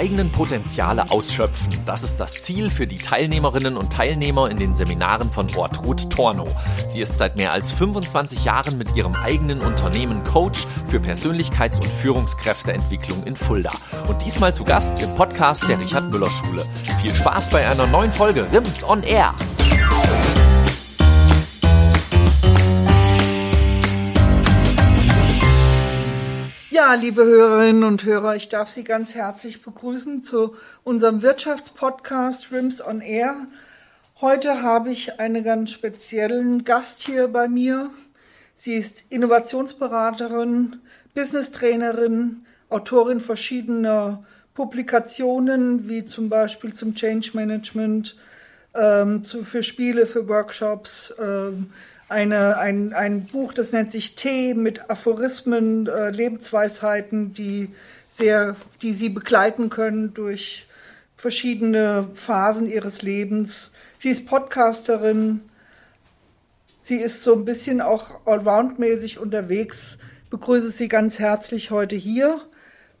Eigenen Potenziale ausschöpfen. Das ist das Ziel für die Teilnehmerinnen und Teilnehmer in den Seminaren von Ortrud Torno. Sie ist seit mehr als 25 Jahren mit ihrem eigenen Unternehmen Coach für Persönlichkeits- und Führungskräfteentwicklung in Fulda. Und diesmal zu Gast im Podcast der Richard Müller Schule. Viel Spaß bei einer neuen Folge RIMS on Air. Liebe Hörerinnen und Hörer, ich darf Sie ganz herzlich begrüßen zu unserem Wirtschaftspodcast RIMS on Air. Heute habe ich einen ganz speziellen Gast hier bei mir. Sie ist Innovationsberaterin, Business-Trainerin, Autorin verschiedener Publikationen, wie zum Beispiel zum Change Management, ähm, zu, für Spiele, für Workshops, ähm, eine, ein, ein Buch, das nennt sich Tee mit Aphorismen, äh, Lebensweisheiten, die sehr, die sie begleiten können durch verschiedene Phasen ihres Lebens. Sie ist Podcasterin. Sie ist so ein bisschen auch allround-mäßig unterwegs. Ich begrüße Sie ganz herzlich heute hier,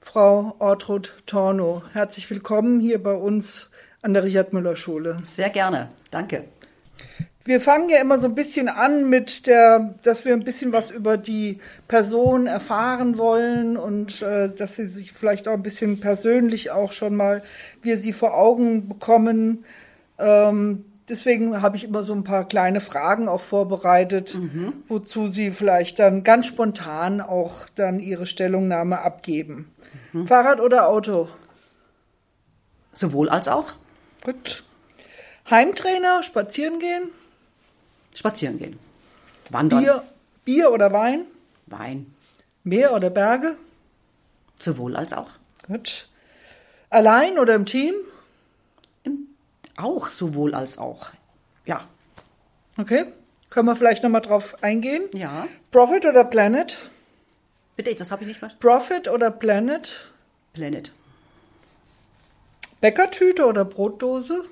Frau Ortrud Torno. Herzlich willkommen hier bei uns an der Richard Müller Schule. Sehr gerne. Danke. Wir fangen ja immer so ein bisschen an mit der, dass wir ein bisschen was über die Person erfahren wollen und äh, dass sie sich vielleicht auch ein bisschen persönlich auch schon mal, wir sie vor Augen bekommen. Ähm, deswegen habe ich immer so ein paar kleine Fragen auch vorbereitet, mhm. wozu sie vielleicht dann ganz spontan auch dann ihre Stellungnahme abgeben. Mhm. Fahrrad oder Auto? Sowohl als auch. Gut. Heimtrainer, spazieren gehen? Spazieren gehen. Wandern. Bier, Bier oder Wein? Wein. Meer oder Berge? Sowohl als auch. Gut. Allein oder im Team? Im, auch sowohl als auch. Ja. Okay. Können wir vielleicht nochmal drauf eingehen? Ja. Profit oder Planet? Bitte, das habe ich nicht verstanden. Profit oder Planet? Planet. Bäckertüte oder Brotdose?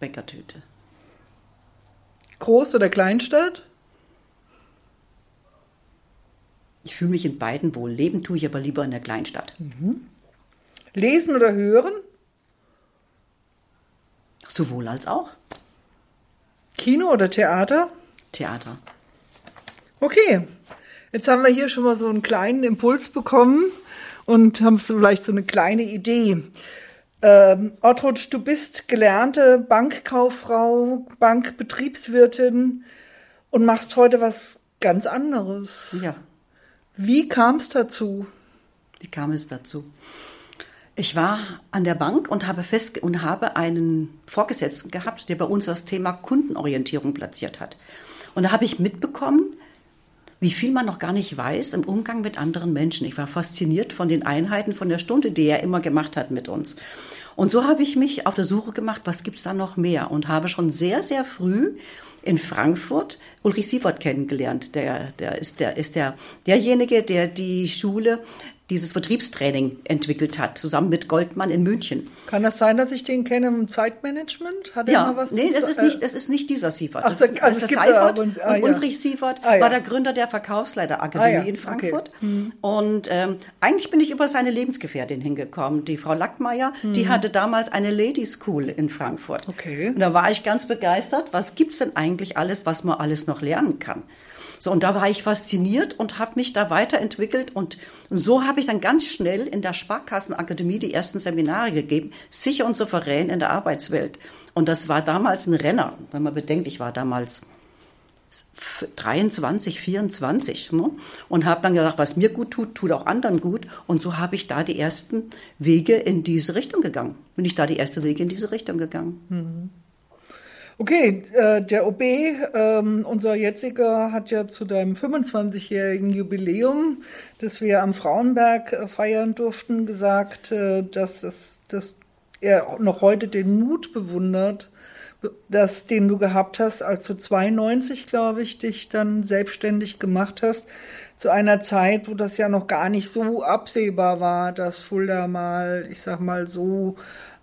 Bäckertüte. Groß- oder Kleinstadt? Ich fühle mich in beiden wohl. Leben tue ich aber lieber in der Kleinstadt. Mhm. Lesen oder hören? Sowohl als auch. Kino oder Theater? Theater. Okay, jetzt haben wir hier schon mal so einen kleinen Impuls bekommen und haben vielleicht so eine kleine Idee. Ähm, Ortrud, du bist gelernte Bankkauffrau, Bankbetriebswirtin und machst heute was ganz anderes. Ja. Wie kam es dazu? Wie kam es dazu? Ich war an der Bank und habe fest und habe einen Vorgesetzten gehabt, der bei uns das Thema Kundenorientierung platziert hat. Und da habe ich mitbekommen, wie viel man noch gar nicht weiß im Umgang mit anderen Menschen. Ich war fasziniert von den Einheiten von der Stunde, die er immer gemacht hat mit uns. Und so habe ich mich auf der Suche gemacht, was gibt's da noch mehr? Und habe schon sehr, sehr früh in Frankfurt Ulrich Sievert kennengelernt. Der, der ist, der, ist der, derjenige, der die Schule dieses Vertriebstraining entwickelt hat, zusammen mit Goldmann in München. Kann das sein, dass ich den kenne im Zeitmanagement? Hat er ja, mal was nee, das ist, nicht, das ist nicht dieser Sievert. Ach, das ist, also das ist Seifert. Und, ah, ja. Ulrich Sievert ah, ja. war der Gründer der Verkaufsleiterakademie ah, ja. in Frankfurt. Okay. Hm. Und ähm, eigentlich bin ich über seine Lebensgefährtin hingekommen, die Frau Lackmeier. Hm. Die hatte damals eine Lady School in Frankfurt. Okay. Und da war ich ganz begeistert. Was gibt's denn eigentlich alles, was man alles noch lernen kann? So, und da war ich fasziniert und habe mich da weiterentwickelt. Und so habe ich dann ganz schnell in der Sparkassenakademie die ersten Seminare gegeben, sicher und souverän in der Arbeitswelt. Und das war damals ein Renner, wenn man bedenkt, ich war damals 23, 24 ne? und habe dann gedacht, was mir gut tut, tut auch anderen gut. Und so habe ich da die ersten Wege in diese Richtung gegangen. Bin ich da die erste Wege in diese Richtung gegangen. Mhm. Okay, äh, der OB, ähm, unser jetziger, hat ja zu deinem 25-jährigen Jubiläum, das wir am Frauenberg äh, feiern durften, gesagt, äh, dass, das, dass er noch heute den Mut bewundert, das, den du gehabt hast, als du 92, glaube ich, dich dann selbstständig gemacht hast, zu einer Zeit, wo das ja noch gar nicht so absehbar war, dass Fulda mal, ich sag mal so,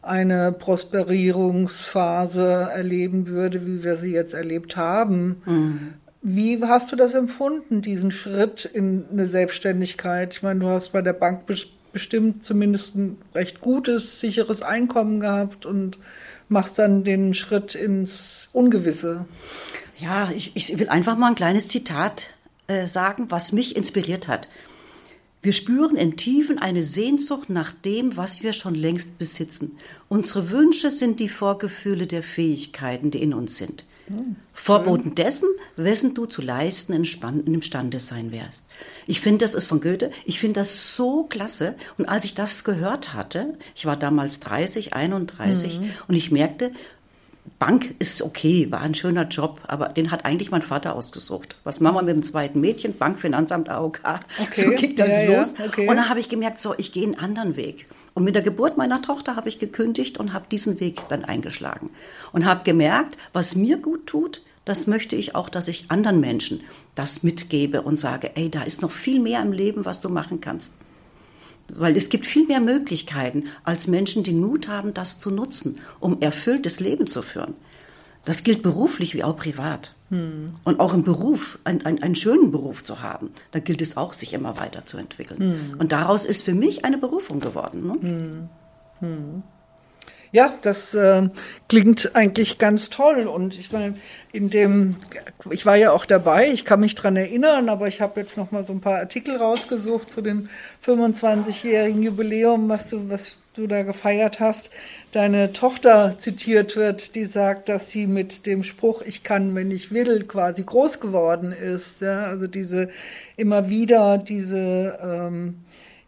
eine Prosperierungsphase erleben würde, wie wir sie jetzt erlebt haben. Mhm. Wie hast du das empfunden, diesen Schritt in eine Selbstständigkeit? Ich meine, du hast bei der Bank bestimmt zumindest ein recht gutes, sicheres Einkommen gehabt und machst dann den Schritt ins Ungewisse. Ja, ich, ich will einfach mal ein kleines Zitat äh, sagen, was mich inspiriert hat. Wir spüren in Tiefen eine Sehnsucht nach dem, was wir schon längst besitzen. Unsere Wünsche sind die Vorgefühle der Fähigkeiten, die in uns sind. Hm, Vorboten dessen, wessen du zu leisten imstande sein wärst. Ich finde, das ist von Goethe, ich finde das so klasse. Und als ich das gehört hatte, ich war damals 30, 31, mhm. und ich merkte, Bank ist okay, war ein schöner Job, aber den hat eigentlich mein Vater ausgesucht. Was machen wir mit dem zweiten Mädchen? Bank, Finanzamt, AOK. Okay. So ging das ja, los. Ja, okay. Und dann habe ich gemerkt, so, ich gehe einen anderen Weg. Und mit der Geburt meiner Tochter habe ich gekündigt und habe diesen Weg dann eingeschlagen. Und habe gemerkt, was mir gut tut, das möchte ich auch, dass ich anderen Menschen das mitgebe und sage, ey, da ist noch viel mehr im Leben, was du machen kannst. Weil es gibt viel mehr Möglichkeiten, als Menschen den Mut haben, das zu nutzen, um erfülltes Leben zu führen. Das gilt beruflich wie auch privat. Hm. Und auch im Beruf, ein, ein, einen schönen Beruf zu haben, da gilt es auch, sich immer weiterzuentwickeln. Hm. Und daraus ist für mich eine Berufung geworden. Ne? Hm. Ja, das äh, klingt eigentlich ganz toll. Und ich meine, in dem, ich war ja auch dabei, ich kann mich dran erinnern, aber ich habe jetzt noch mal so ein paar Artikel rausgesucht zu dem 25-jährigen Jubiläum, was du, was du da gefeiert hast. Deine Tochter zitiert wird, die sagt, dass sie mit dem Spruch "Ich kann, wenn ich will" quasi groß geworden ist. Ja, also diese immer wieder diese ähm,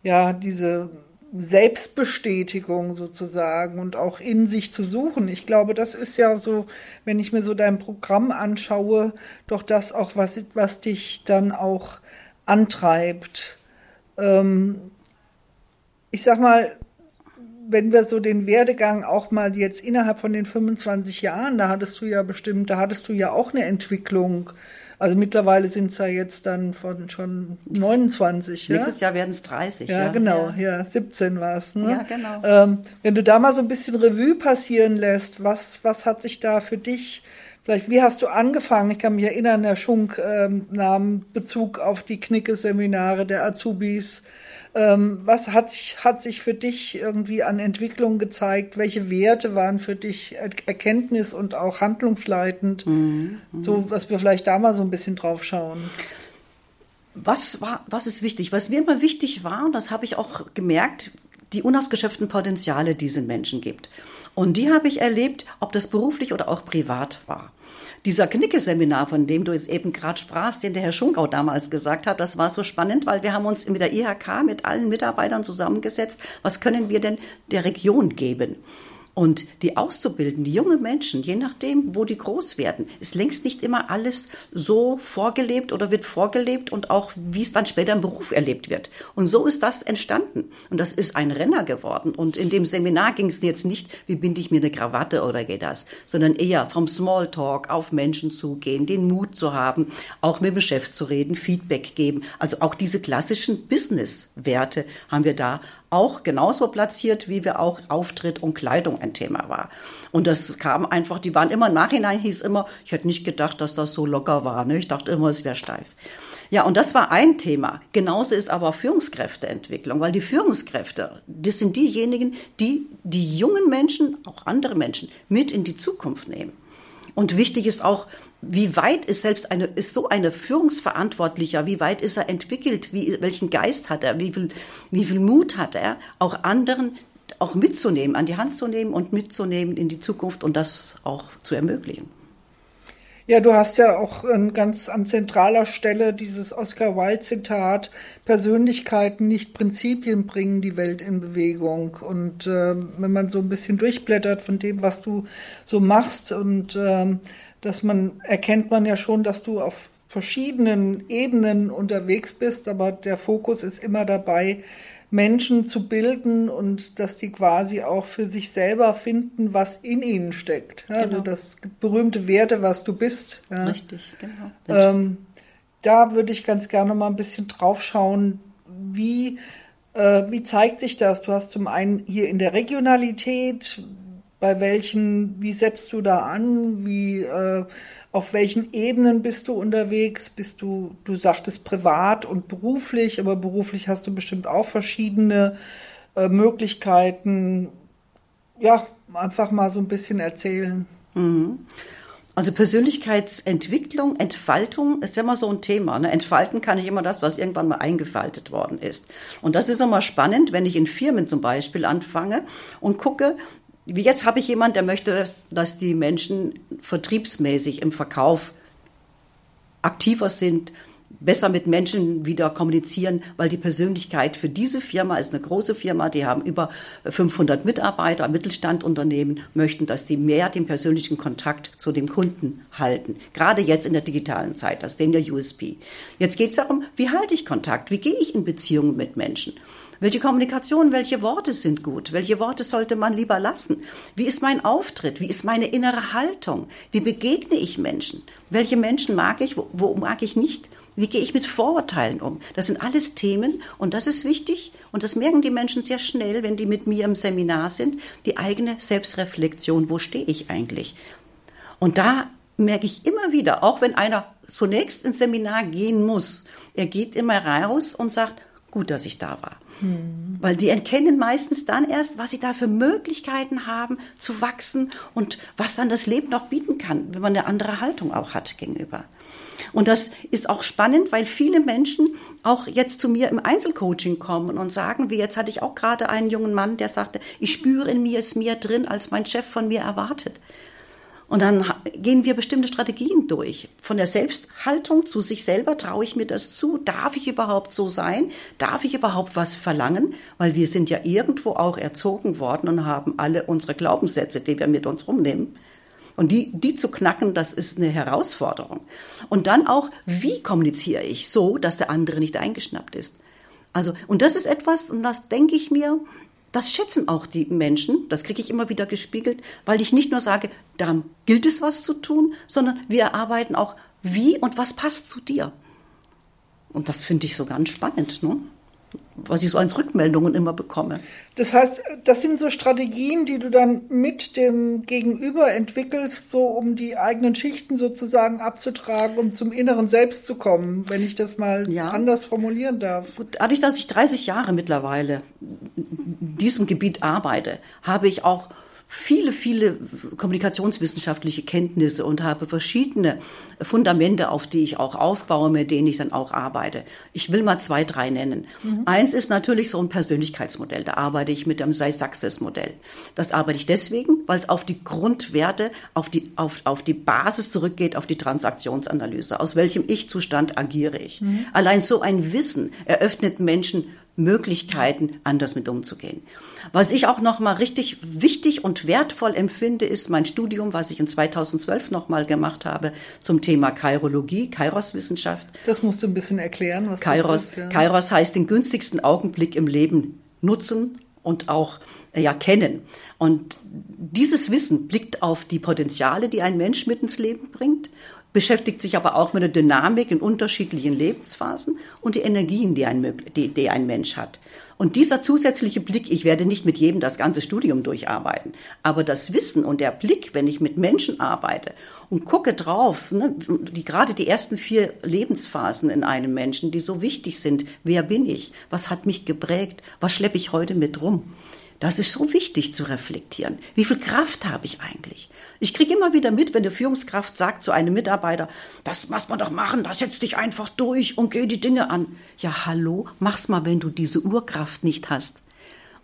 ja diese Selbstbestätigung sozusagen und auch in sich zu suchen. Ich glaube, das ist ja so, wenn ich mir so dein Programm anschaue, doch das auch, was, was dich dann auch antreibt. Ähm, ich sag mal, wenn wir so den Werdegang auch mal jetzt innerhalb von den 25 Jahren, da hattest du ja bestimmt, da hattest du ja auch eine Entwicklung also mittlerweile sind es ja jetzt dann von schon 29. Nächstes ja? Jahr werden es 30. Ja, ja, genau. Ja, ja 17 war es. Ne? Ja, genau. Ähm, wenn du da mal so ein bisschen Revue passieren lässt, was, was hat sich da für dich Vielleicht, wie hast du angefangen? Ich kann mich erinnern, Herr Schunk ähm, nahm Bezug auf die Knicke-Seminare der Azubis. Ähm, was hat sich, hat sich für dich irgendwie an Entwicklung gezeigt? Welche Werte waren für dich Erkenntnis und auch handlungsleitend? Mhm. So, was wir vielleicht da mal so ein bisschen drauf schauen. Was war, was ist wichtig? Was mir immer wichtig war, und das habe ich auch gemerkt, die unausgeschöpften Potenziale, die es in Menschen gibt. Und die habe ich erlebt, ob das beruflich oder auch privat war. Dieser Knicke-Seminar, von dem du jetzt eben gerade sprachst, den der Herr Schungau damals gesagt hat, das war so spannend, weil wir haben uns mit der IHK, mit allen Mitarbeitern zusammengesetzt. Was können wir denn der Region geben? Und die auszubilden, die jungen Menschen, je nachdem, wo die groß werden, ist längst nicht immer alles so vorgelebt oder wird vorgelebt und auch, wie es dann später im Beruf erlebt wird. Und so ist das entstanden. Und das ist ein Renner geworden. Und in dem Seminar ging es jetzt nicht, wie binde ich mir eine Krawatte oder geht das, sondern eher vom Smalltalk auf Menschen zugehen, den Mut zu haben, auch mit dem Chef zu reden, Feedback geben. Also auch diese klassischen Business-Werte haben wir da auch genauso platziert, wie wir auch Auftritt und Kleidung ein Thema war. Und das kam einfach, die waren immer im Nachhinein, hieß immer, ich hätte nicht gedacht, dass das so locker war. Ne? Ich dachte immer, es wäre steif. Ja, und das war ein Thema. Genauso ist aber Führungskräfteentwicklung, weil die Führungskräfte, das sind diejenigen, die die jungen Menschen, auch andere Menschen, mit in die Zukunft nehmen. Und wichtig ist auch, wie weit ist selbst eine, ist so eine Führungsverantwortlicher, wie weit ist er entwickelt, wie, welchen Geist hat er, wie viel, wie viel Mut hat er, auch anderen auch mitzunehmen, an die Hand zu nehmen und mitzunehmen in die Zukunft und das auch zu ermöglichen. Ja, du hast ja auch ganz an zentraler Stelle dieses Oscar Wilde-Zitat, Persönlichkeiten, nicht Prinzipien bringen die Welt in Bewegung. Und äh, wenn man so ein bisschen durchblättert von dem, was du so machst und äh, dass man erkennt man ja schon, dass du auf verschiedenen Ebenen unterwegs bist, aber der Fokus ist immer dabei, Menschen zu bilden und dass die quasi auch für sich selber finden, was in ihnen steckt. Ja, also genau. Also das berühmte Werte, was du bist. Ja. Richtig, genau. Ähm, da würde ich ganz gerne mal ein bisschen drauf schauen, wie, äh, wie zeigt sich das? Du hast zum einen hier in der Regionalität, bei welchen, wie setzt du da an, wie, äh, auf welchen Ebenen bist du unterwegs? Bist du, du sagtest privat und beruflich, aber beruflich hast du bestimmt auch verschiedene äh, Möglichkeiten. Ja, einfach mal so ein bisschen erzählen. Mhm. Also Persönlichkeitsentwicklung, Entfaltung ist immer so ein Thema. Ne? Entfalten kann ich immer das, was irgendwann mal eingefaltet worden ist. Und das ist immer spannend, wenn ich in Firmen zum Beispiel anfange und gucke, wie jetzt habe ich jemand, der möchte, dass die Menschen vertriebsmäßig im Verkauf aktiver sind, besser mit Menschen wieder kommunizieren, weil die Persönlichkeit für diese Firma ist eine große Firma, die haben über 500 Mitarbeiter, Mittelstandunternehmen, möchten, dass die mehr den persönlichen Kontakt zu dem Kunden halten. Gerade jetzt in der digitalen Zeit, das ist dem der USP. Jetzt geht es darum, wie halte ich Kontakt, wie gehe ich in Beziehungen mit Menschen. Welche Kommunikation, welche Worte sind gut? Welche Worte sollte man lieber lassen? Wie ist mein Auftritt? Wie ist meine innere Haltung? Wie begegne ich Menschen? Welche Menschen mag ich? Wo, wo mag ich nicht? Wie gehe ich mit Vorurteilen um? Das sind alles Themen und das ist wichtig und das merken die Menschen sehr schnell, wenn die mit mir im Seminar sind, die eigene Selbstreflexion, wo stehe ich eigentlich? Und da merke ich immer wieder, auch wenn einer zunächst ins Seminar gehen muss, er geht immer raus und sagt, gut, dass ich da war. Hm. Weil die erkennen meistens dann erst, was sie da für Möglichkeiten haben zu wachsen und was dann das Leben noch bieten kann, wenn man eine andere Haltung auch hat gegenüber. Und das ist auch spannend, weil viele Menschen auch jetzt zu mir im Einzelcoaching kommen und sagen, wie jetzt hatte ich auch gerade einen jungen Mann, der sagte, ich spüre in mir ist mehr drin, als mein Chef von mir erwartet. Und dann gehen wir bestimmte Strategien durch. Von der Selbsthaltung zu sich selber traue ich mir das zu. Darf ich überhaupt so sein? Darf ich überhaupt was verlangen? Weil wir sind ja irgendwo auch erzogen worden und haben alle unsere Glaubenssätze, die wir mit uns rumnehmen. Und die, die zu knacken, das ist eine Herausforderung. Und dann auch, wie kommuniziere ich so, dass der andere nicht eingeschnappt ist? Also, und das ist etwas, und das denke ich mir, das schätzen auch die Menschen, das kriege ich immer wieder gespiegelt, weil ich nicht nur sage, da gilt es was zu tun, sondern wir erarbeiten auch, wie und was passt zu dir. Und das finde ich so ganz spannend. Ne? Was ich so als Rückmeldungen immer bekomme. Das heißt, das sind so Strategien, die du dann mit dem Gegenüber entwickelst, so um die eigenen Schichten sozusagen abzutragen, um zum inneren Selbst zu kommen, wenn ich das mal ja. anders formulieren darf. Gut, dadurch, dass ich 30 Jahre mittlerweile in diesem Gebiet arbeite, habe ich auch viele, viele kommunikationswissenschaftliche Kenntnisse und habe verschiedene Fundamente, auf die ich auch aufbaue, mit denen ich dann auch arbeite. Ich will mal zwei, drei nennen. Mhm. Eins ist natürlich so ein Persönlichkeitsmodell. Da arbeite ich mit dem Sei-Success-Modell. Das arbeite ich deswegen, weil es auf die Grundwerte, auf die, auf, auf die Basis zurückgeht, auf die Transaktionsanalyse. Aus welchem Ich-Zustand agiere ich? Mhm. Allein so ein Wissen eröffnet Menschen Möglichkeiten, anders mit umzugehen. Was ich auch noch mal richtig wichtig und wertvoll empfinde, ist mein Studium, was ich in 2012 noch mal gemacht habe zum Thema Kairologie, Kairos-Wissenschaft. Das musst du ein bisschen erklären, was Kairos, das ist. Ja. Kairos heißt den günstigsten Augenblick im Leben nutzen und auch ja kennen. Und dieses Wissen blickt auf die Potenziale, die ein Mensch mit ins Leben bringt beschäftigt sich aber auch mit der Dynamik in unterschiedlichen Lebensphasen und die Energien, die ein, die, die ein Mensch hat. Und dieser zusätzliche Blick, ich werde nicht mit jedem das ganze Studium durcharbeiten, aber das Wissen und der Blick, wenn ich mit Menschen arbeite und gucke drauf, ne, die, gerade die ersten vier Lebensphasen in einem Menschen, die so wichtig sind, wer bin ich, was hat mich geprägt, was schleppe ich heute mit rum, das ist so wichtig zu reflektieren. Wie viel Kraft habe ich eigentlich? Ich kriege immer wieder mit, wenn eine Führungskraft sagt zu einem Mitarbeiter, das muss man doch machen, das setzt dich einfach durch und geh die Dinge an. Ja, hallo, mach's mal, wenn du diese Urkraft nicht hast.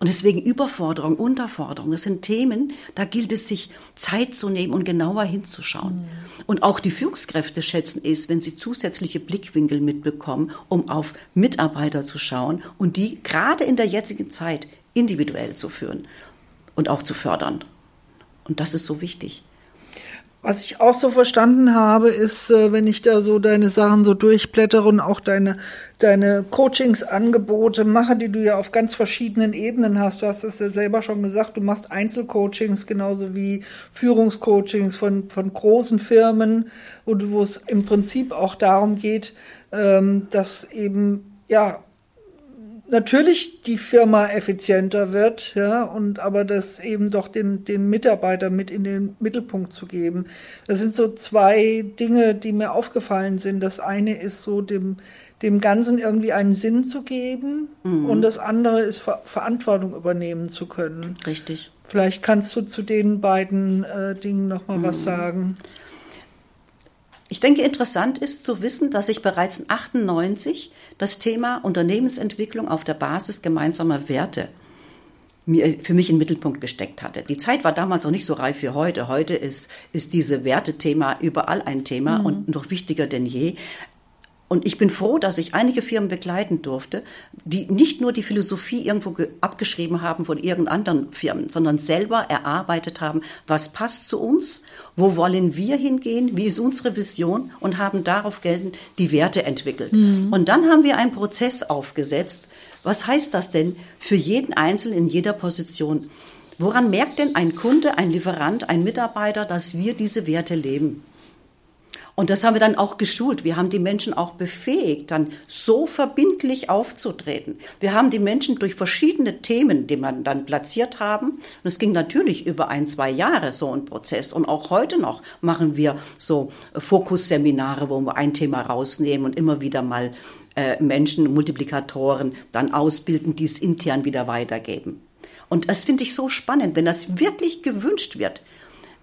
Und deswegen Überforderung, Unterforderung, das sind Themen, da gilt es sich Zeit zu nehmen und genauer hinzuschauen. Mhm. Und auch die Führungskräfte schätzen es, wenn sie zusätzliche Blickwinkel mitbekommen, um auf Mitarbeiter zu schauen und die gerade in der jetzigen Zeit individuell zu führen und auch zu fördern. Und das ist so wichtig. Was ich auch so verstanden habe, ist, äh, wenn ich da so deine Sachen so durchblättere und auch deine, deine Coachingsangebote mache, die du ja auf ganz verschiedenen Ebenen hast. Du hast es ja selber schon gesagt, du machst Einzelcoachings genauso wie Führungscoachings von, von großen Firmen, wo, wo es im Prinzip auch darum geht, ähm, dass eben, ja, natürlich die Firma effizienter wird, ja, und aber das eben doch den, den Mitarbeiter mit in den Mittelpunkt zu geben. Das sind so zwei Dinge, die mir aufgefallen sind. Das eine ist so dem, dem Ganzen irgendwie einen Sinn zu geben mhm. und das andere ist Ver Verantwortung übernehmen zu können. Richtig. Vielleicht kannst du zu den beiden äh, Dingen nochmal mhm. was sagen. Ich denke, interessant ist zu wissen, dass ich bereits in 98 das Thema Unternehmensentwicklung auf der Basis gemeinsamer Werte für mich in den Mittelpunkt gesteckt hatte. Die Zeit war damals auch nicht so reif wie heute. Heute ist, ist diese Wertethema überall ein Thema mhm. und noch wichtiger denn je. Und ich bin froh, dass ich einige Firmen begleiten durfte, die nicht nur die Philosophie irgendwo abgeschrieben haben von irgendeinen anderen Firmen, sondern selber erarbeitet haben, was passt zu uns, wo wollen wir hingehen, wie ist unsere Vision und haben darauf geltend die Werte entwickelt. Mhm. Und dann haben wir einen Prozess aufgesetzt. Was heißt das denn für jeden Einzelnen in jeder Position? Woran merkt denn ein Kunde, ein Lieferant, ein Mitarbeiter, dass wir diese Werte leben? Und das haben wir dann auch geschult. Wir haben die Menschen auch befähigt, dann so verbindlich aufzutreten. Wir haben die Menschen durch verschiedene Themen, die man dann platziert haben, und es ging natürlich über ein, zwei Jahre so ein Prozess. Und auch heute noch machen wir so Fokusseminare, wo wir ein Thema rausnehmen und immer wieder mal äh, Menschen, Multiplikatoren dann ausbilden, die es intern wieder weitergeben. Und das finde ich so spannend, wenn das wirklich gewünscht wird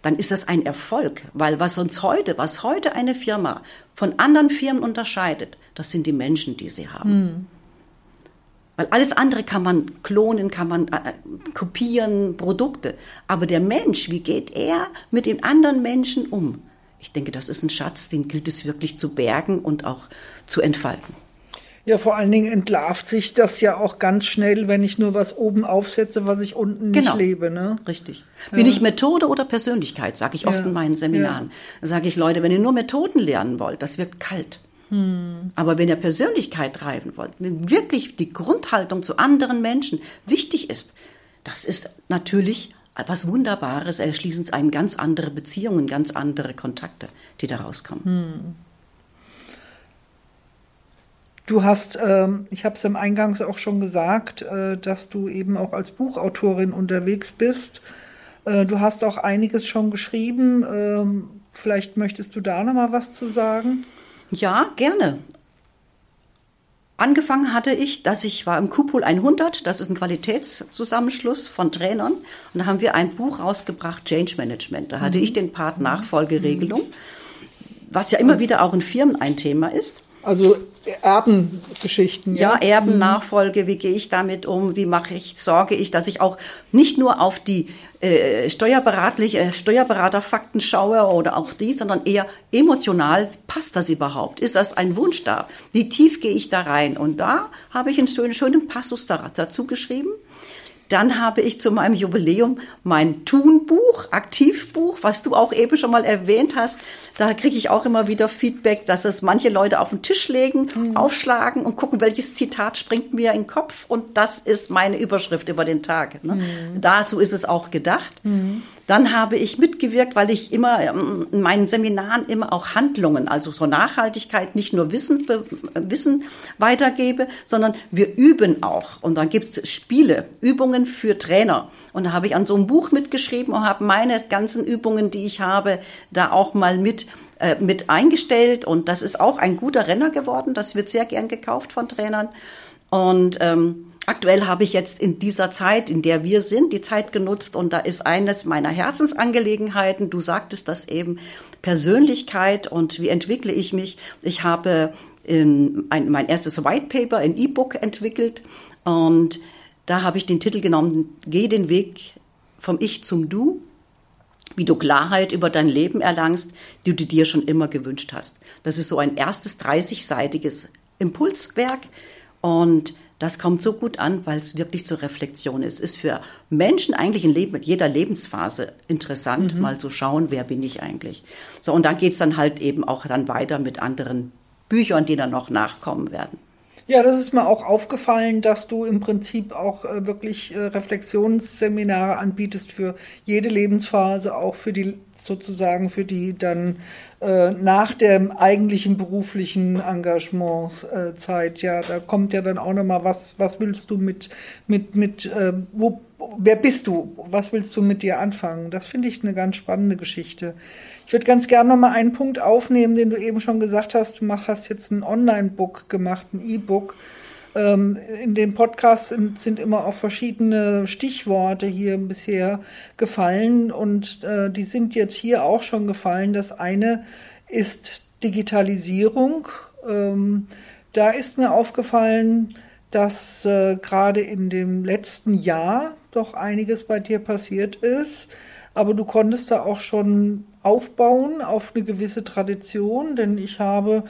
dann ist das ein Erfolg, weil was uns heute, was heute eine Firma von anderen Firmen unterscheidet, das sind die Menschen, die sie haben. Hm. Weil alles andere kann man klonen, kann man äh, kopieren, Produkte. Aber der Mensch, wie geht er mit den anderen Menschen um? Ich denke, das ist ein Schatz, den gilt es wirklich zu bergen und auch zu entfalten. Ja, vor allen Dingen entlarvt sich das ja auch ganz schnell, wenn ich nur was oben aufsetze, was ich unten nicht genau. lebe. Ne? Richtig. Bin ja. ich Methode oder Persönlichkeit, sage ich oft ja. in meinen Seminaren. Ja. Sage ich, Leute, wenn ihr nur Methoden lernen wollt, das wird kalt. Hm. Aber wenn ihr Persönlichkeit treiben wollt, wenn wirklich die Grundhaltung zu anderen Menschen wichtig ist, das ist natürlich was Wunderbares. Erschließen einem ganz andere Beziehungen, ganz andere Kontakte, die da rauskommen. Hm. Du hast, ähm, ich habe es im Eingangs auch schon gesagt, äh, dass du eben auch als Buchautorin unterwegs bist. Äh, du hast auch einiges schon geschrieben. Ähm, vielleicht möchtest du da noch mal was zu sagen? Ja, gerne. Angefangen hatte ich, dass ich war im Kupol 100, das ist ein Qualitätszusammenschluss von Trainern, und da haben wir ein Buch rausgebracht, Change Management. Da hatte mhm. ich den Part Nachfolgeregelung, was ja immer wieder auch in Firmen ein Thema ist. Also Erbengeschichten. Ja, ja Erbennachfolge, wie gehe ich damit um, wie mache ich, sorge ich, dass ich auch nicht nur auf die äh, steuerberatliche, äh, Steuerberaterfakten schaue oder auch die, sondern eher emotional, passt das überhaupt? Ist das ein Wunsch da? Wie tief gehe ich da rein? Und da habe ich einen schönen, schönen Passus dazu geschrieben. Dann habe ich zu meinem Jubiläum mein Tunbuch, Aktivbuch, was du auch eben schon mal erwähnt hast. Da kriege ich auch immer wieder Feedback, dass es manche Leute auf den Tisch legen, mhm. aufschlagen und gucken, welches Zitat springt mir in den Kopf. Und das ist meine Überschrift über den Tag. Ne? Mhm. Dazu ist es auch gedacht. Mhm. Dann habe ich mitgewirkt, weil ich immer ähm, in meinen Seminaren immer auch Handlungen, also so Nachhaltigkeit, nicht nur Wissen, Wissen weitergebe, sondern wir üben auch. Und dann gibt es Spiele, Übungen für Trainer. Und da habe ich an so einem Buch mitgeschrieben und habe meine ganzen Übungen, die ich habe, da auch mal mit äh, mit eingestellt. Und das ist auch ein guter Renner geworden. Das wird sehr gern gekauft von Trainern. Und ähm, Aktuell habe ich jetzt in dieser Zeit, in der wir sind, die Zeit genutzt und da ist eines meiner Herzensangelegenheiten, du sagtest das eben, Persönlichkeit und wie entwickle ich mich. Ich habe in ein, mein erstes White Paper, ein E-Book entwickelt und da habe ich den Titel genommen, Geh den Weg vom Ich zum Du, wie du Klarheit über dein Leben erlangst, die du dir schon immer gewünscht hast. Das ist so ein erstes 30-seitiges Impulswerk und das kommt so gut an, weil es wirklich zur Reflexion ist. Ist für Menschen eigentlich in Leben, jeder Lebensphase interessant, mhm. mal zu schauen, wer bin ich eigentlich. So, und dann geht's dann halt eben auch dann weiter mit anderen Büchern, die dann noch nachkommen werden. Ja, das ist mir auch aufgefallen, dass du im Prinzip auch äh, wirklich äh, Reflexionsseminare anbietest für jede Lebensphase, auch für die sozusagen für die dann äh, nach dem eigentlichen beruflichen Engagement äh. Ja, da kommt ja dann auch nochmal, was, was willst du mit, mit, mit, äh, wo, wer bist du? Was willst du mit dir anfangen? Das finde ich eine ganz spannende Geschichte. Ich würde ganz gerne noch mal einen Punkt aufnehmen, den du eben schon gesagt hast. Du mach, hast jetzt ein Online-Book gemacht, ein E-Book. Ähm, in dem Podcast sind, immer auch verschiedene Stichworte hier bisher gefallen und äh, die sind jetzt hier auch schon gefallen. Das eine ist Digitalisierung. Ähm, da ist mir aufgefallen, dass äh, gerade in dem letzten Jahr doch einiges bei dir passiert ist. Aber du konntest da auch schon aufbauen auf eine gewisse Tradition, denn ich habe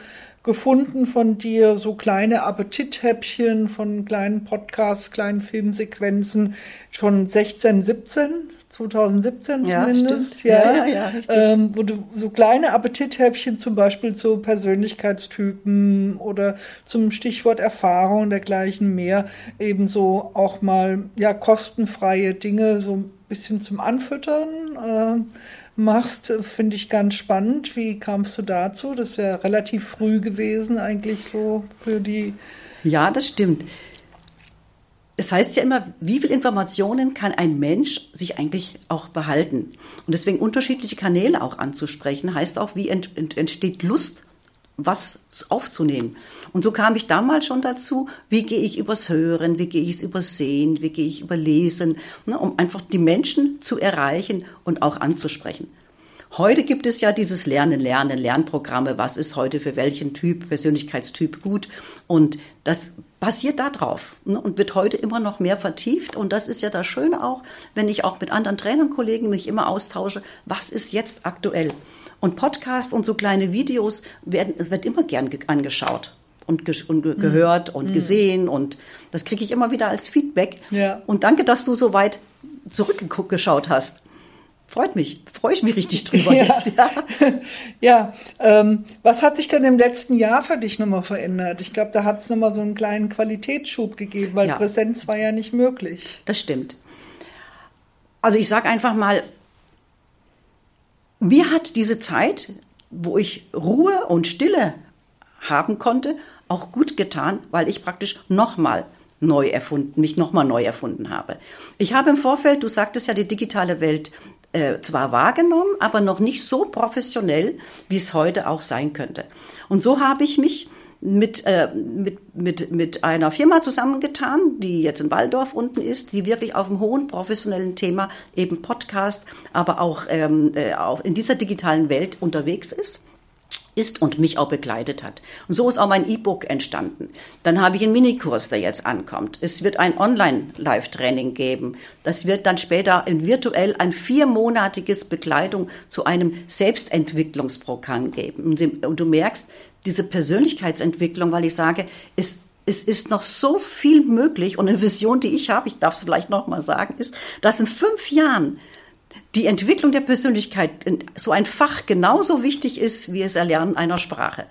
gefunden von dir so kleine Appetithäppchen von kleinen Podcasts, kleinen Filmsequenzen schon 16, 17, 2017 zumindest, ja, ja, ja, ja ähm, wo du so kleine Appetithäppchen zum Beispiel zu Persönlichkeitstypen oder zum Stichwort Erfahrung dergleichen mehr ebenso auch mal ja kostenfreie Dinge so ein bisschen zum Anfüttern. Äh, machst, finde ich ganz spannend. Wie kamst du dazu? Das ist ja relativ früh gewesen, eigentlich so für die. Ja, das stimmt. Es heißt ja immer, wie viel Informationen kann ein Mensch sich eigentlich auch behalten? Und deswegen unterschiedliche Kanäle auch anzusprechen, heißt auch, wie entsteht Lust, was aufzunehmen. Und so kam ich damals schon dazu, wie gehe ich übers Hören, wie gehe ich es übers Sehen, wie gehe ich über Lesen, ne, um einfach die Menschen zu erreichen und auch anzusprechen. Heute gibt es ja dieses Lernen, Lernen, Lernprogramme. Was ist heute für welchen Typ, Persönlichkeitstyp gut? Und das basiert darauf ne, und wird heute immer noch mehr vertieft. Und das ist ja das Schöne auch, wenn ich auch mit anderen Trainerkollegen mich immer austausche. Was ist jetzt aktuell? Und Podcast und so kleine Videos werden, wird immer gern angeschaut und, ge und ge gehört und mhm. gesehen und das kriege ich immer wieder als Feedback. Ja. Und danke, dass du so weit zurückgeschaut hast. Freut mich, freue ich mich richtig drüber ja. jetzt. Ja, ja ähm, was hat sich denn im letzten Jahr für dich nochmal verändert? Ich glaube, da hat es nochmal so einen kleinen Qualitätsschub gegeben, weil ja. Präsenz war ja nicht möglich. Das stimmt. Also ich sage einfach mal, mir hat diese Zeit, wo ich Ruhe und Stille haben konnte, auch gut getan, weil ich praktisch nochmal neu erfunden, mich nochmal neu erfunden habe. Ich habe im Vorfeld, du sagtest ja, die digitale Welt äh, zwar wahrgenommen, aber noch nicht so professionell, wie es heute auch sein könnte. Und so habe ich mich mit, äh, mit, mit, mit einer Firma zusammengetan, die jetzt in Waldorf unten ist, die wirklich auf einem hohen professionellen Thema, eben Podcast, aber auch, ähm, äh, auch in dieser digitalen Welt unterwegs ist ist und mich auch begleitet hat. Und so ist auch mein E-Book entstanden. Dann habe ich einen Minikurs, der jetzt ankommt. Es wird ein Online-Live-Training geben. Das wird dann später in virtuell ein viermonatiges Begleitung zu einem Selbstentwicklungsprogramm geben. Und du merkst, diese Persönlichkeitsentwicklung, weil ich sage, es es ist noch so viel möglich und eine Vision, die ich habe, ich darf es vielleicht noch mal sagen, ist, dass in fünf Jahren die Entwicklung der Persönlichkeit so ein Fach genauso wichtig ist wie das Erlernen einer Sprache.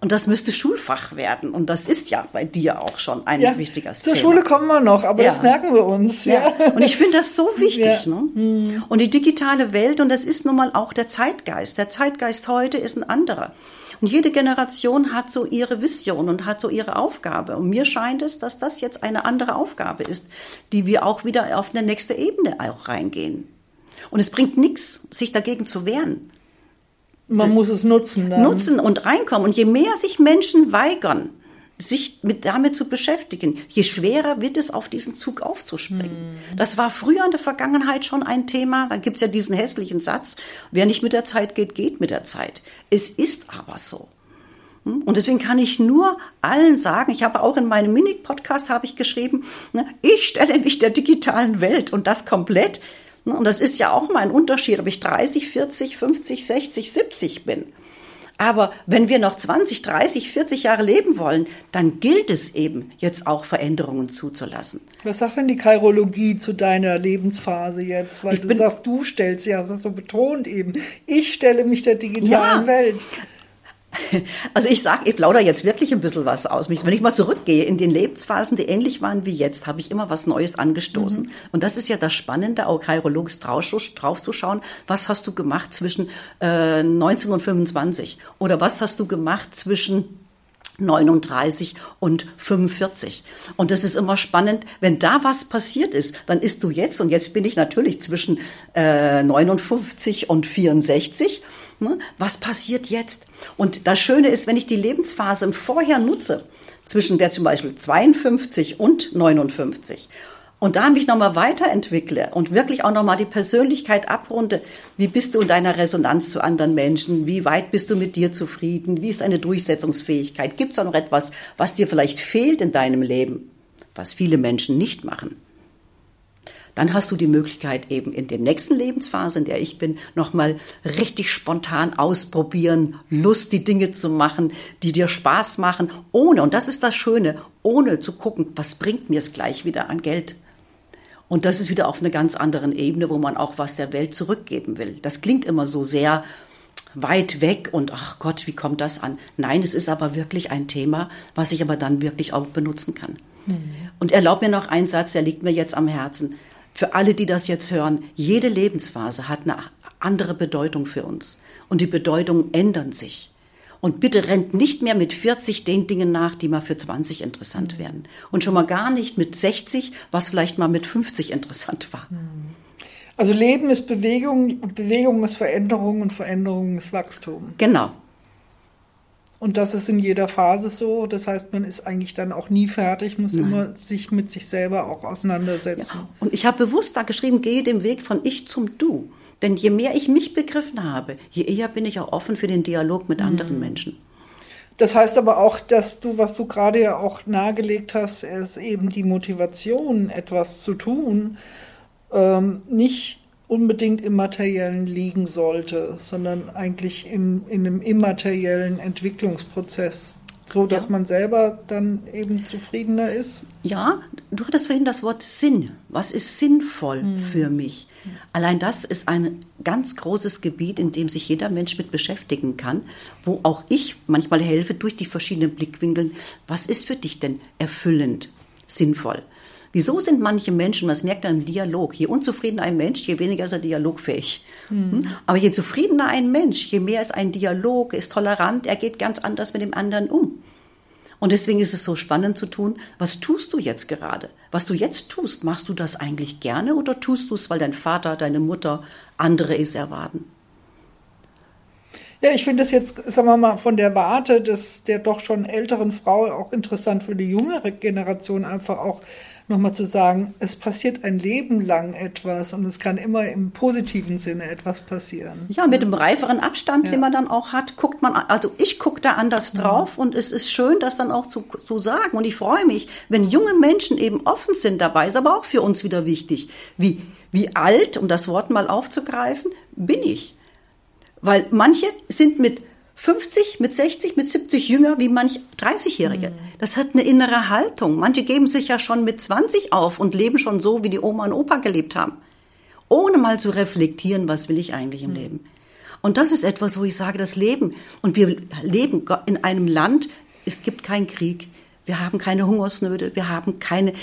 Und das müsste Schulfach werden. Und das ist ja bei dir auch schon ein ja, wichtiger Zur Thema. Schule kommen wir noch, aber ja. das merken wir uns. Ja. ja. Und ich finde das so wichtig. Ne? Hm. Und die digitale Welt, und das ist nun mal auch der Zeitgeist. Der Zeitgeist heute ist ein anderer. Und jede Generation hat so ihre Vision und hat so ihre Aufgabe. Und mir scheint es, dass das jetzt eine andere Aufgabe ist, die wir auch wieder auf eine nächste Ebene auch reingehen. Und es bringt nichts, sich dagegen zu wehren. Man muss es nutzen. Dann. Nutzen und reinkommen. Und je mehr sich Menschen weigern, sich mit, damit zu beschäftigen, je schwerer wird es, auf diesen Zug aufzuspringen. Hm. Das war früher in der Vergangenheit schon ein Thema. Dann gibt es ja diesen hässlichen Satz, wer nicht mit der Zeit geht, geht mit der Zeit. Es ist aber so. Hm? Und deswegen kann ich nur allen sagen, ich habe auch in meinem Mini-Podcast habe ich geschrieben, ne, ich stelle mich der digitalen Welt und das komplett. Ne, und das ist ja auch mal ein Unterschied, ob ich 30, 40, 50, 60, 70 bin. Aber wenn wir noch 20, 30, 40 Jahre leben wollen, dann gilt es eben, jetzt auch Veränderungen zuzulassen. Was sagt denn die Chirologie zu deiner Lebensphase jetzt? Weil ich du sagst, du stellst ja, das ist so betont eben. Ich stelle mich der digitalen ja. Welt. Also ich sage, ich plaudere jetzt wirklich ein bisschen was aus. Wenn ich mal zurückgehe in den Lebensphasen, die ähnlich waren wie jetzt, habe ich immer was Neues angestoßen. Mhm. Und das ist ja das Spannende, auch chirologisch draufzuschauen. Was hast du gemacht zwischen äh, 19 und 25? Oder was hast du gemacht zwischen 39 und 45. Und das ist immer spannend, wenn da was passiert ist, dann ist du jetzt, und jetzt bin ich natürlich zwischen äh, 59 und 64 Was passiert jetzt? Und das Schöne ist, wenn ich die Lebensphase im Vorher nutze, zwischen der zum Beispiel 52 und 59, und da mich nochmal weiterentwickle und wirklich auch nochmal die Persönlichkeit abrunde, wie bist du in deiner Resonanz zu anderen Menschen? Wie weit bist du mit dir zufrieden? Wie ist deine Durchsetzungsfähigkeit? Gibt es da noch etwas, was dir vielleicht fehlt in deinem Leben, was viele Menschen nicht machen? Dann hast du die Möglichkeit eben in der nächsten Lebensphase, in der ich bin, nochmal richtig spontan ausprobieren, Lust, die Dinge zu machen, die dir Spaß machen, ohne, und das ist das Schöne, ohne zu gucken, was bringt mir es gleich wieder an Geld. Und das ist wieder auf einer ganz anderen Ebene, wo man auch was der Welt zurückgeben will. Das klingt immer so sehr weit weg und ach Gott, wie kommt das an? Nein, es ist aber wirklich ein Thema, was ich aber dann wirklich auch benutzen kann. Mhm. Und erlaub mir noch einen Satz, der liegt mir jetzt am Herzen für alle, die das jetzt hören, jede Lebensphase hat eine andere Bedeutung für uns. Und die Bedeutungen ändern sich. Und bitte rennt nicht mehr mit 40 den Dingen nach, die mal für 20 interessant werden. Und schon mal gar nicht mit 60, was vielleicht mal mit 50 interessant war. Also Leben ist Bewegung und Bewegung ist Veränderung und Veränderung ist Wachstum. Genau. Und das ist in jeder Phase so. Das heißt, man ist eigentlich dann auch nie fertig, muss Nein. immer sich mit sich selber auch auseinandersetzen. Ja. Und ich habe bewusst da geschrieben, gehe den Weg von ich zum Du. Denn je mehr ich mich begriffen habe, je eher bin ich auch offen für den Dialog mit mhm. anderen Menschen. Das heißt aber auch, dass du, was du gerade ja auch nahegelegt hast, ist eben die Motivation, etwas zu tun, ähm, nicht unbedingt im Materiellen liegen sollte, sondern eigentlich in, in einem immateriellen Entwicklungsprozess, so dass ja. man selber dann eben zufriedener ist. Ja, du hattest vorhin das Wort Sinn. Was ist sinnvoll hm. für mich? Allein das ist ein ganz großes Gebiet, in dem sich jeder Mensch mit beschäftigen kann, wo auch ich manchmal helfe durch die verschiedenen Blickwinkeln. Was ist für dich denn erfüllend, sinnvoll? Wieso sind manche Menschen, man merkt dann im Dialog, je unzufriedener ein Mensch, je weniger ist er dialogfähig. Mhm. Aber je zufriedener ein Mensch, je mehr ist ein Dialog, ist tolerant, er geht ganz anders mit dem anderen um. Und deswegen ist es so spannend zu tun, was tust du jetzt gerade? Was du jetzt tust, machst du das eigentlich gerne oder tust du es, weil dein Vater, deine Mutter, andere es erwarten? Ja, ich finde das jetzt, sagen wir mal, von der Warte des, der doch schon älteren Frau auch interessant für die jüngere Generation einfach auch nochmal zu sagen, es passiert ein Leben lang etwas und es kann immer im positiven Sinne etwas passieren. Ja, mit dem reiferen Abstand, ja. den man dann auch hat, guckt man, also ich gucke da anders drauf ja. und es ist schön, das dann auch zu, zu sagen. Und ich freue mich, wenn junge Menschen eben offen sind dabei, ist aber auch für uns wieder wichtig. Wie, wie alt, um das Wort mal aufzugreifen, bin ich? Weil manche sind mit 50, mit 60, mit 70 jünger wie manch 30-Jährige. Mhm. Das hat eine innere Haltung. Manche geben sich ja schon mit 20 auf und leben schon so, wie die Oma und Opa gelebt haben. Ohne mal zu reflektieren, was will ich eigentlich im mhm. Leben. Und das ist etwas, wo ich sage, das Leben. Und wir leben in einem Land, es gibt keinen Krieg. Wir haben keine Hungersnöte. Wir haben keine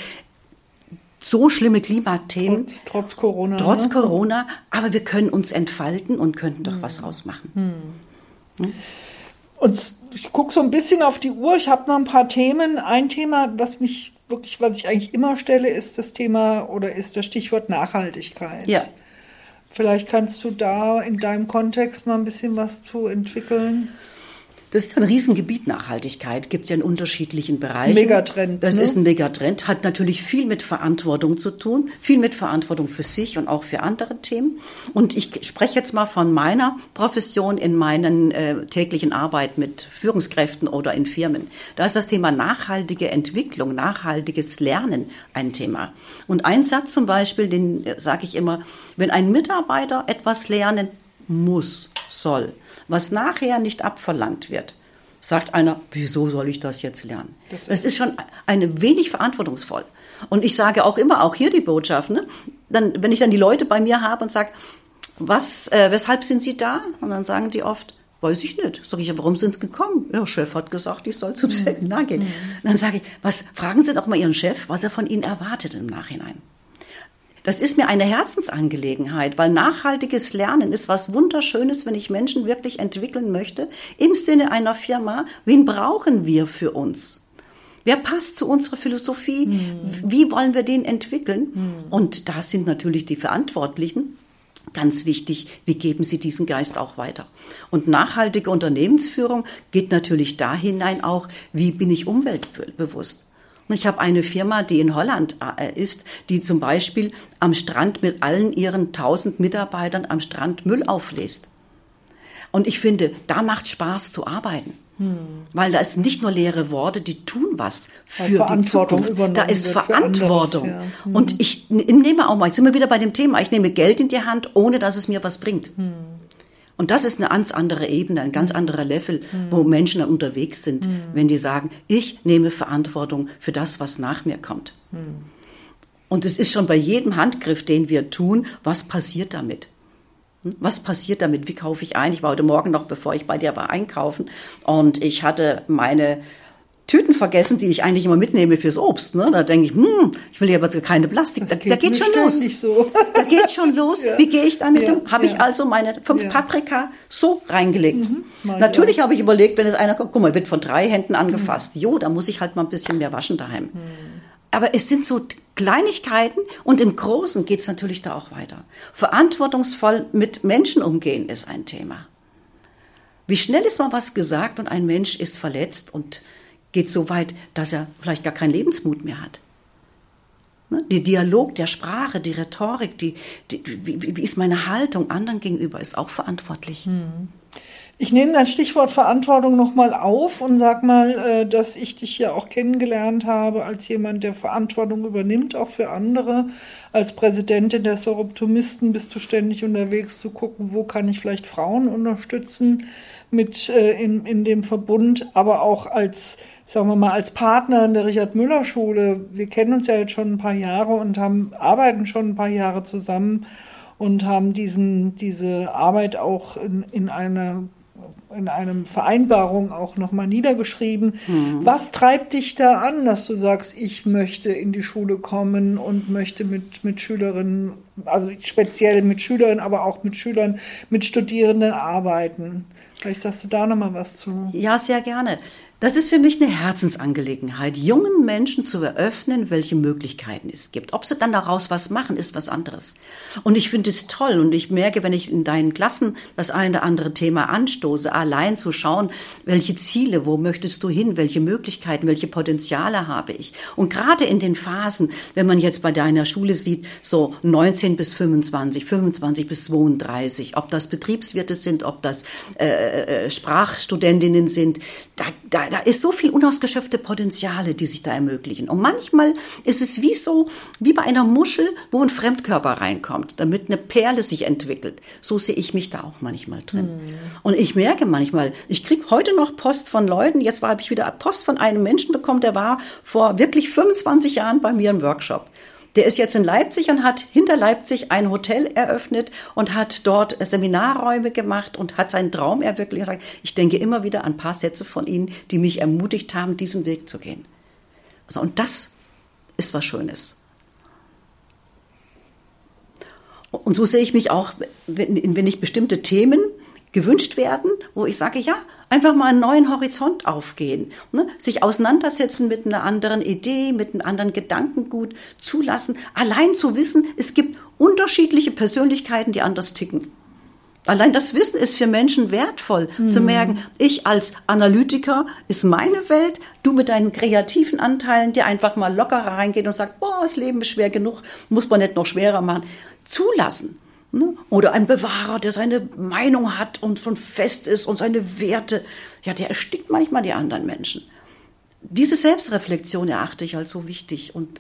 so schlimme Klimathemen. Trotz, trotz Corona. Trotz ne? Corona. Aber wir können uns entfalten und könnten doch mhm. was rausmachen. Und ich gucke so ein bisschen auf die Uhr. Ich habe noch ein paar Themen. Ein Thema, was mich wirklich, was ich eigentlich immer stelle, ist das Thema oder ist das Stichwort Nachhaltigkeit. Ja. Vielleicht kannst du da in deinem Kontext mal ein bisschen was zu entwickeln. Das ist ein Riesengebiet Nachhaltigkeit, gibt es ja in unterschiedlichen Bereichen. Megatrend. Das ne? ist ein Megatrend, hat natürlich viel mit Verantwortung zu tun, viel mit Verantwortung für sich und auch für andere Themen. Und ich spreche jetzt mal von meiner Profession in meinen äh, täglichen Arbeit mit Führungskräften oder in Firmen. Da ist das Thema nachhaltige Entwicklung, nachhaltiges Lernen ein Thema. Und ein Satz zum Beispiel, den äh, sage ich immer, wenn ein Mitarbeiter etwas lernen muss, soll, was nachher nicht abverlangt wird, sagt einer, wieso soll ich das jetzt lernen? Das ist, das ist schon eine wenig verantwortungsvoll. Und ich sage auch immer, auch hier die Botschaft, ne? dann, wenn ich dann die Leute bei mir habe und sage, was, äh, weshalb sind sie da? Und dann sagen die oft, weiß ich nicht. Sag ich, warum sind sie gekommen? Ja, Chef hat gesagt, ich soll zum mhm. Seminar gehen. Mhm. Dann sage ich, was, fragen Sie doch mal Ihren Chef, was er von Ihnen erwartet im Nachhinein. Das ist mir eine Herzensangelegenheit, weil nachhaltiges Lernen ist was Wunderschönes, wenn ich Menschen wirklich entwickeln möchte. Im Sinne einer Firma, wen brauchen wir für uns? Wer passt zu unserer Philosophie? Hm. Wie wollen wir den entwickeln? Hm. Und da sind natürlich die Verantwortlichen ganz wichtig, wie geben sie diesen Geist auch weiter. Und nachhaltige Unternehmensführung geht natürlich da hinein auch, wie bin ich umweltbewusst. Ich habe eine Firma, die in Holland äh, ist, die zum Beispiel am Strand mit allen ihren tausend Mitarbeitern am Strand Müll auflässt. Und ich finde, da macht Spaß zu arbeiten. Hm. Weil da ist nicht nur leere Worte, die tun was für die Zukunft. Da ist Verantwortung. Anderes, ja. hm. Und ich nehme auch mal, jetzt sind wir wieder bei dem Thema, ich nehme Geld in die Hand, ohne dass es mir was bringt. Hm. Und das ist eine ganz andere Ebene, ein ganz anderer Level, mhm. wo Menschen dann unterwegs sind, mhm. wenn die sagen, ich nehme Verantwortung für das, was nach mir kommt. Mhm. Und es ist schon bei jedem Handgriff, den wir tun, was passiert damit? Hm? Was passiert damit? Wie kaufe ich ein? Ich war heute Morgen noch, bevor ich bei dir war, einkaufen und ich hatte meine Tüten vergessen, die ich eigentlich immer mitnehme fürs Obst. Ne? Da denke ich, hm, ich will hier aber keine Plastik. Da, geht, da geht schon los. So. Da geht schon los. ja. Wie gehe ich damit ja, um? Habe ja. ich also meine fünf. Paprika so reingelegt. Mhm, Natürlich habe ich überlegt, wenn es einer kommt, guck mal, wird von drei Händen angefasst. Mhm. Jo, da muss ich halt mal ein bisschen mehr waschen daheim. Mhm. Aber es sind so Kleinigkeiten und im Großen geht es natürlich da auch weiter. Verantwortungsvoll mit Menschen umgehen ist ein Thema. Wie schnell ist mal was gesagt und ein Mensch ist verletzt und geht so weit, dass er vielleicht gar keinen Lebensmut mehr hat. Ne? Der Dialog der Sprache, die Rhetorik, die, die wie, wie, ist meine Haltung anderen gegenüber, ist auch verantwortlich. Hm. Ich nehme dein Stichwort Verantwortung nochmal auf und sag mal, äh, dass ich dich ja auch kennengelernt habe als jemand, der Verantwortung übernimmt, auch für andere. Als Präsidentin der Soroptomisten bist du ständig unterwegs zu gucken, wo kann ich vielleicht Frauen unterstützen mit äh, in, in dem Verbund, aber auch als sagen wir mal, als Partner in der Richard Müller Schule, wir kennen uns ja jetzt schon ein paar Jahre und haben, arbeiten schon ein paar Jahre zusammen und haben diesen, diese Arbeit auch in, in einer in einem Vereinbarung auch nochmal niedergeschrieben. Mhm. Was treibt dich da an, dass du sagst, ich möchte in die Schule kommen und möchte mit, mit Schülerinnen, also speziell mit Schülerinnen, aber auch mit Schülern, mit Studierenden arbeiten? Vielleicht sagst du da nochmal was zu. Ja, sehr gerne. Das ist für mich eine Herzensangelegenheit, jungen Menschen zu eröffnen, welche Möglichkeiten es gibt. Ob sie dann daraus was machen, ist was anderes. Und ich finde es toll und ich merke, wenn ich in deinen Klassen das eine oder andere Thema anstoße, allein zu schauen, welche Ziele, wo möchtest du hin, welche Möglichkeiten, welche Potenziale habe ich. Und gerade in den Phasen, wenn man jetzt bei deiner Schule sieht, so 19 bis 25, 25 bis 32, ob das Betriebswirte sind, ob das äh, äh Sprachstudentinnen sind, da, da da, ist so viel unausgeschöpfte Potenziale, die sich da ermöglichen. Und manchmal ist es wie so, wie bei einer Muschel, wo ein Fremdkörper reinkommt, damit eine Perle sich entwickelt. So sehe ich mich da auch manchmal drin. Mhm. Und ich merke manchmal, ich kriege heute noch Post von Leuten, jetzt habe ich wieder Post von einem Menschen bekommen, der war vor wirklich 25 Jahren bei mir im Workshop. Der ist jetzt in Leipzig und hat hinter Leipzig ein Hotel eröffnet und hat dort Seminarräume gemacht und hat seinen Traum erwirklicht. Ich denke immer wieder an ein paar Sätze von Ihnen, die mich ermutigt haben, diesen Weg zu gehen. Also, und das ist was Schönes. Und so sehe ich mich auch, wenn, wenn ich bestimmte Themen gewünscht werden, wo ich sage, ja, einfach mal einen neuen Horizont aufgehen, ne? sich auseinandersetzen mit einer anderen Idee, mit einem anderen Gedankengut zulassen, allein zu wissen, es gibt unterschiedliche Persönlichkeiten, die anders ticken. Allein das Wissen ist für Menschen wertvoll, mhm. zu merken, ich als Analytiker ist meine Welt, du mit deinen kreativen Anteilen, die einfach mal lockerer reingehen und sagt, boah, das Leben ist schwer genug, muss man nicht noch schwerer machen. Zulassen. Ne? Oder ein Bewahrer, der seine Meinung hat und schon fest ist und seine Werte. Ja, der erstickt manchmal die anderen Menschen. Diese Selbstreflexion erachte ich als so wichtig und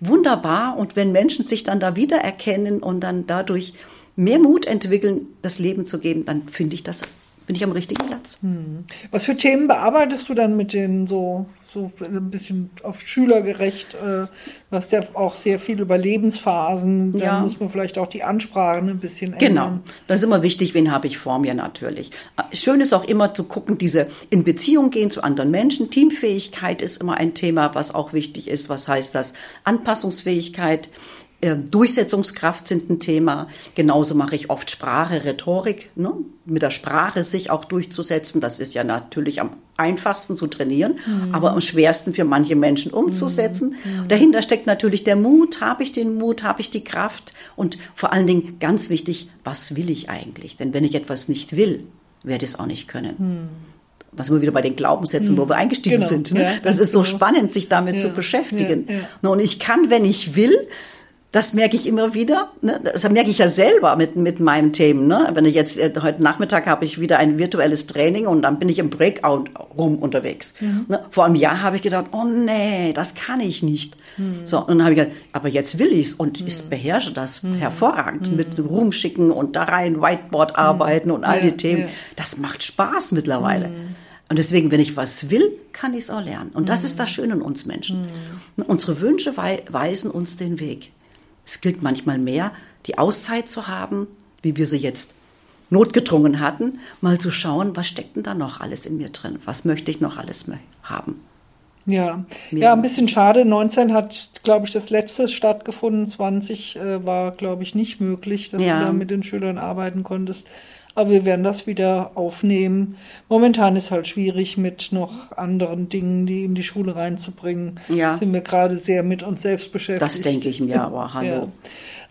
wunderbar. Und wenn Menschen sich dann da wiedererkennen und dann dadurch mehr Mut entwickeln, das Leben zu geben, dann finde ich das, bin ich am richtigen Platz. Hm. Was für Themen bearbeitest du dann mit denen so, so ein bisschen auf schülergerecht? Äh, hast ja auch sehr viel über Lebensphasen. Da Ja. muss man vielleicht auch die Ansprachen ein bisschen Genau, ändern. das ist immer wichtig, wen habe ich vor mir natürlich. Schön ist auch immer zu gucken, diese in Beziehung gehen zu anderen Menschen. Teamfähigkeit ist immer ein Thema, was auch wichtig ist. Was heißt das? Anpassungsfähigkeit, äh, Durchsetzungskraft sind ein Thema. Genauso mache ich oft Sprache, Rhetorik, ne? mit der Sprache sich auch durchzusetzen. Das ist ja natürlich am einfachsten zu trainieren, aber am schwersten für manche Menschen umzusetzen. Dahinter steckt natürlich der Mut. Habe ich den Mut? Habe ich die Kraft? Und vor allen Dingen ganz wichtig, was will ich eigentlich? Denn wenn ich etwas nicht will, werde ich es auch nicht können. Was wir wieder bei den Glaubenssätzen, wo wir eingestiegen Genau, sind. Ne? ja, das ist so genau. spannend, sich damit Ja, zu beschäftigen. ja, Und ich kann, wenn ich will, das merke ich immer wieder. Ne? Das merke ich ja selber mit, mit meinen Themen. Ne? Wenn ich jetzt, äh, heute Nachmittag habe ich wieder ein virtuelles Training und dann bin ich im Breakout rum unterwegs. Mhm. Ne? Vor einem Jahr habe ich gedacht, oh nee, das kann ich nicht. Mhm. So, und dann habe ich gedacht, aber jetzt will ich's und ich beherrsche das Mhm. hervorragend mit rumschicken und da rein Whiteboard arbeiten und all Mhm. Ja, die Themen. ja. Das macht Spaß mittlerweile. Und deswegen, wenn ich was will, kann ich es auch lernen. Und das ist das Schöne in uns Menschen. Unsere Wünsche wei weisen uns den Weg. Es gilt manchmal mehr, die Auszeit zu haben, wie wir sie jetzt notgedrungen hatten, mal zu schauen, was steckt denn da noch alles in mir drin? Was möchte ich noch alles mö- haben? Ja. Ja, ein bisschen schade. 19 hat, glaube ich, das letzte stattgefunden. 20 äh, war, glaube ich, nicht möglich, dass Ja. du da mit den Schülern arbeiten konntest. Aber wir werden das wieder aufnehmen. Momentan ist halt schwierig, mit noch anderen Dingen, die in die Schule reinzubringen. Ja. Sind wir gerade sehr mit uns selbst beschäftigt. Das denke ich mir, aber hallo. Ja.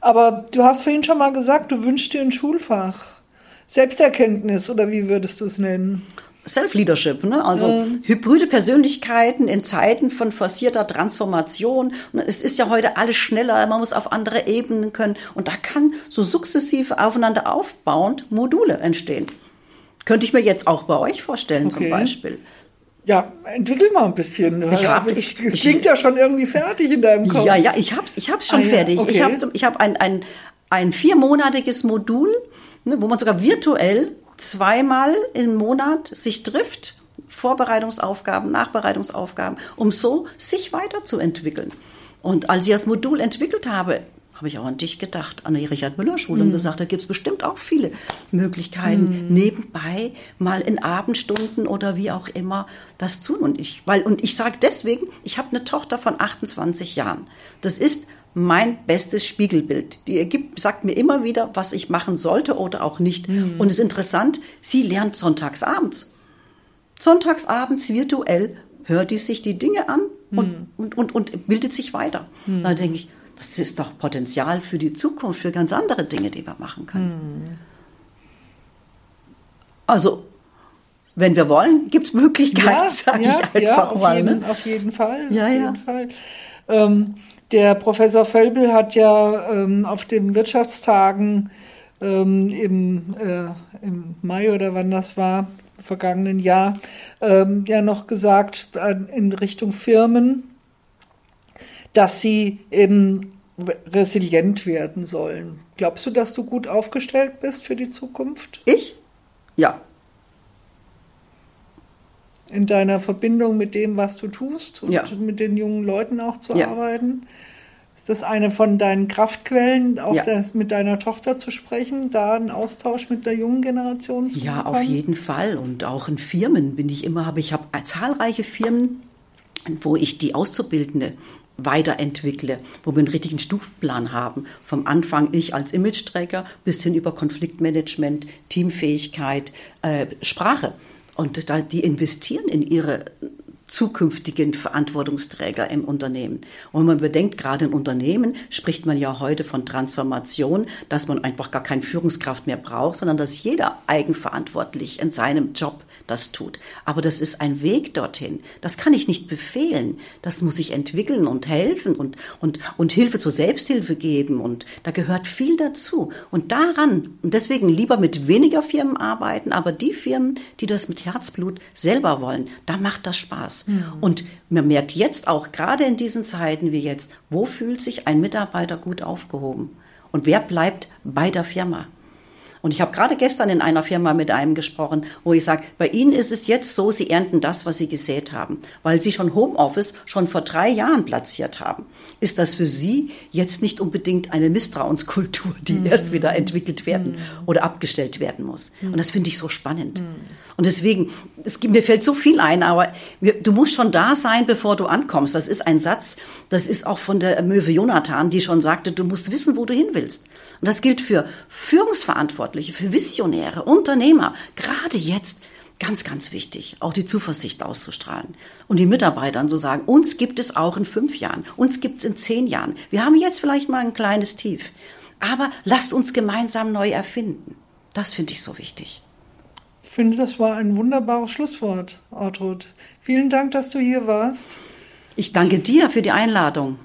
Aber du hast vorhin schon mal gesagt, du wünschst dir ein Schulfach. Selbsterkenntnis oder wie würdest du es nennen? Self-Leadership, ne? also hybride Persönlichkeiten in Zeiten von forcierter Transformation. Und Es ist ja heute alles schneller, man muss auf andere Ebenen können und da kann so sukzessive aufeinander aufbauend Module entstehen. Könnte ich mir jetzt auch bei euch vorstellen zum Okay. Beispiel. Ja, entwickel mal ein bisschen. Ich hab- also, ich- ich- klingt ja schon irgendwie fertig in deinem Kopf. Ja, ja, ich hab's, ich hab's schon Ah, ja, fertig. okay. Ich habe ich hab ein, ein, ein viermonatiges Modul, ne, wo man sogar virtuell zweimal im Monat sich trifft, Vorbereitungsaufgaben, Nachbereitungsaufgaben, um so sich weiterzuentwickeln. Und als ich das Modul entwickelt habe, habe ich auch an dich gedacht, an die Richard-Müller-Schule und gesagt, da gibt es bestimmt auch viele Möglichkeiten, nebenbei mal in Abendstunden oder wie auch immer das tun. Und ich, weil, und ich sage deswegen, ich habe eine Tochter von 28 Jahren. Das ist mein bestes Spiegelbild. Die gibt, sagt mir immer wieder, was ich machen sollte oder auch nicht. Und es ist interessant, sie lernt sonntags abends. Sonntagsabends virtuell hört die sich die Dinge an und, und, und, und bildet sich weiter. Da denke ich, das ist doch Potenzial für die Zukunft, für ganz andere Dinge, die wir machen können. Also, wenn wir wollen, gibt es Möglichkeiten, sage ich einfach ja, auf mal. Jeden, ne? auf jeden Fall. Ja, auf ja. jeden Fall. Ähm, der Professor Völbel hat ja ähm, auf den Wirtschaftstagen ähm, im, äh, im Mai oder wann das war, vergangenen Jahr, ähm, ja noch gesagt äh, in Richtung Firmen, dass sie eben resilient werden sollen. Glaubst du, dass du gut aufgestellt bist für die Zukunft? Ich? Ja. In deiner Verbindung mit dem, was du tust und Ja. mit den jungen Leuten auch zu Ja. arbeiten? Ist das eine von deinen Kraftquellen, auch Ja. das mit deiner Tochter zu sprechen, da einen Austausch mit der jungen Generation zu Ja, bekommen? auf jeden Fall. Und auch in Firmen bin ich immer, habe ich habe zahlreiche Firmen, wo ich die Auszubildende weiterentwickle, wo wir einen richtigen Stufenplan haben. Vom Anfang ich als Imageträger bis hin über Konfliktmanagement, Teamfähigkeit, äh, Sprache. Und da, die investieren in ihre zukünftigen Verantwortungsträger im Unternehmen. Und wenn man bedenkt, gerade in Unternehmen spricht man ja heute von Transformation, dass man einfach gar keine Führungskraft mehr braucht, sondern dass jeder eigenverantwortlich in seinem Job das tut. Aber das ist ein Weg dorthin. Das kann ich nicht befehlen. Das muss ich entwickeln und helfen und, und, und Hilfe zur Selbsthilfe geben. Und da gehört viel dazu. Und daran, und deswegen lieber mit weniger Firmen arbeiten, aber die Firmen, die das mit Herzblut selber wollen, da macht das Spaß. Und man merkt jetzt auch, gerade in diesen Zeiten wie jetzt, wo fühlt sich ein Mitarbeiter gut aufgehoben? Und wer bleibt bei der Firma? Und ich habe gerade gestern in einer Firma mit einem gesprochen, wo ich sage, bei Ihnen ist es jetzt so, Sie ernten das, was Sie gesät haben, weil Sie schon Homeoffice schon vor drei Jahren platziert haben. Ist das für Sie jetzt nicht unbedingt eine Misstrauenskultur, die mhm. erst wieder entwickelt werden mhm. oder abgestellt werden muss? Mhm. Und das finde ich so spannend. Mhm. Und deswegen, es, mir fällt so viel ein, aber du musst schon da sein, bevor du ankommst. Das ist ein Satz, das ist auch von der Möwe Jonathan, die schon sagte, du musst wissen, wo du hin willst. Und das gilt für Führungsverantwortliche, für Visionäre, Unternehmer. Gerade jetzt ganz, ganz wichtig, auch die Zuversicht auszustrahlen. Und die Mitarbeitern zu sagen, uns gibt es auch in fünf Jahren, uns gibt es in zehn Jahren. Wir haben jetzt vielleicht mal ein kleines Tief. Aber lasst uns gemeinsam neu erfinden. Das finde ich so wichtig. Ich finde, das war ein wunderbares Schlusswort, Ortrud. Vielen Dank, dass du hier warst. Ich danke dir für die Einladung.